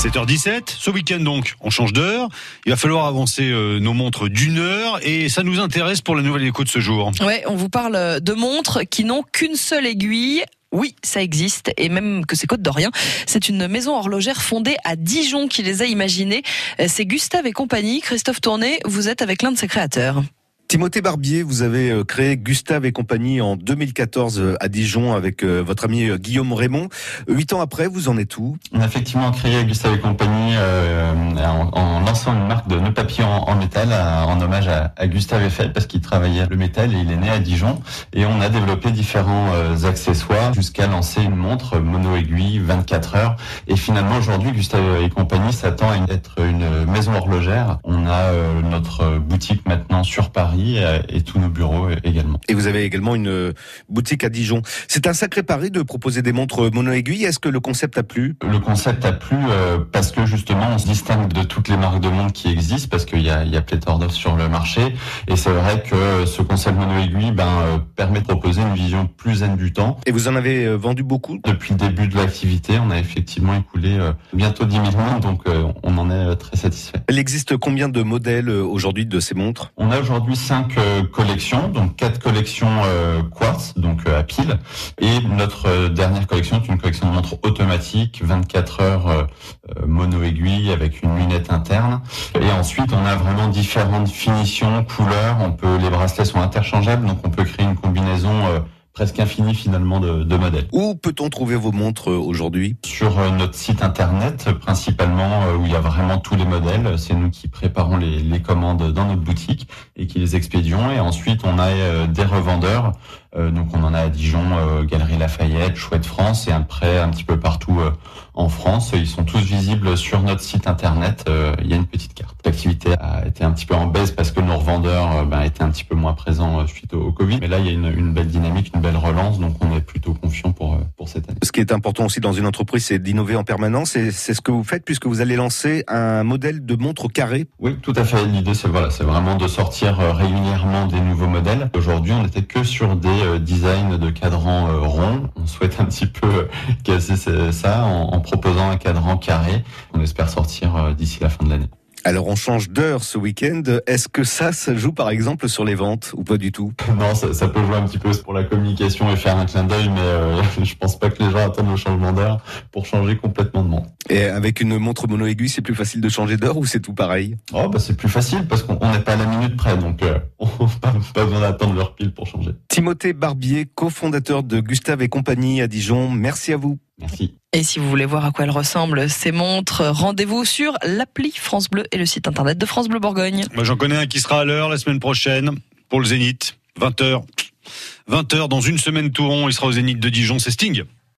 7h17, ce week-end donc, on change d'heure. Il va falloir avancer euh, nos montres d'une heure et ça nous intéresse pour la nouvelle écho de ce jour. Ouais, on vous parle de montres qui n'ont qu'une seule aiguille. Oui, ça existe, et même que c'est Côte d'Orient. C'est une maison horlogère fondée à Dijon qui les a imaginées. C'est Gustave et compagnie. Christophe Tourné, vous êtes avec l'un de ses créateurs. Timothée Barbier, vous avez euh, créé Gustave et compagnie en 2014 euh, à Dijon avec euh, votre ami Guillaume Raymond. Huit ans après, vous en êtes où? On a effectivement créé Gustave et compagnie en, lançant une marque de nœuds papillons en, métal en hommage à, Gustave Eiffel parce qu'il travaillait le métal et il est né à Dijon. Et on a développé différents accessoires jusqu'à lancer une montre mono-aiguille 24 heures. Et finalement aujourd'hui, Gustave et compagnie s'attend à être une maison horlogère. On a notre boutique maintenant sur Paris et tous nos bureaux également. Et vous avez également une boutique à Dijon. C'est un sacré pari de proposer des montres mono-aiguilles. Est-ce que le concept a plu? Le concept a plu euh, parce que justement on se distingue de toutes les marques de montres qui existent parce qu'il y a, il y a pléthore d'offres sur le marché. Et c'est vrai que ce concept mono-aiguille ben, euh, permet de proposer une vision plus zen du temps. Et vous en avez euh, vendu beaucoup? Depuis le début de l'activité, on a effectivement écoulé bientôt 10 000 montres, donc on en est très satisfait. Il existe combien de modèles aujourd'hui de ces montres? On a aujourd'hui cinq euh, collections, donc quatre collections euh, quartz, donc euh, à pile, et notre dernière collection est une collection de montres automatiques, 24 heures mono aiguille avec une lunette interne. Et ensuite, on a vraiment différentes finitions, couleurs. On peut, les bracelets sont interchangeables, donc on peut créer une combinaison presque infini finalement de, de modèles. Où peut-on trouver vos montres euh, aujourd'hui? Sur euh, notre site internet principalement euh, où il y a vraiment tous les modèles. C'est nous qui préparons les, les, commandes dans notre boutique et qui les expédions. Et ensuite on a des revendeurs. Donc on en a à Dijon, Galerie Lafayette, Chouette France et après un petit peu partout en France. Ils sont tous visibles sur notre site internet. il y a une petite carte. L'activité a été un petit peu en baisse parce que nos revendeurs ben, étaient un petit peu moins présents suite au, Covid. Mais là il y a une, une belle dynamique, belle relance, donc on est plutôt confiant pour, euh, pour cette année. Ce qui est important aussi dans une entreprise, c'est d'innover en permanence, et c'est ce que vous faites puisque vous allez lancer un modèle de montre carré. Oui, tout à fait. L'idée, c'est voilà, c'est vraiment de sortir euh, régulièrement des nouveaux modèles. Aujourd'hui, on n'était que sur des euh, designs de cadrans ronds. On souhaite un petit peu casser ça en, en proposant un cadran carré. On espère sortir d'ici la fin de l'année. Alors on change d'heure ce week-end. Est-ce que ça, ça joue par exemple sur les ventes ou pas du tout? Non, ça, ça, peut jouer un petit peu pour la communication et faire un clin d'œil, mais euh, je pense pas que les gens attendent le changement d'heure pour changer complètement de monde. Et avec une montre mono aiguille, c'est plus facile de changer d'heure ou c'est tout pareil? Oh bah c'est plus facile parce qu'on n'est pas à la minute près, donc euh, on n'a pas besoin d'attendre l'heure pile pour changer. Timothée Barbier, cofondateur de Gustave et compagnie à Dijon. Merci à vous. Merci. Et si vous voulez voir à quoi elles ressemblent, ces montres, rendez-vous sur l'appli France Bleu et le site internet de France Bleu Bourgogne. Moi, j'en connais un qui sera à l'heure la semaine prochaine pour le Zénith. 20h. 20h dans une semaine tout rond, il sera au Zénith de Dijon, c'est Sting.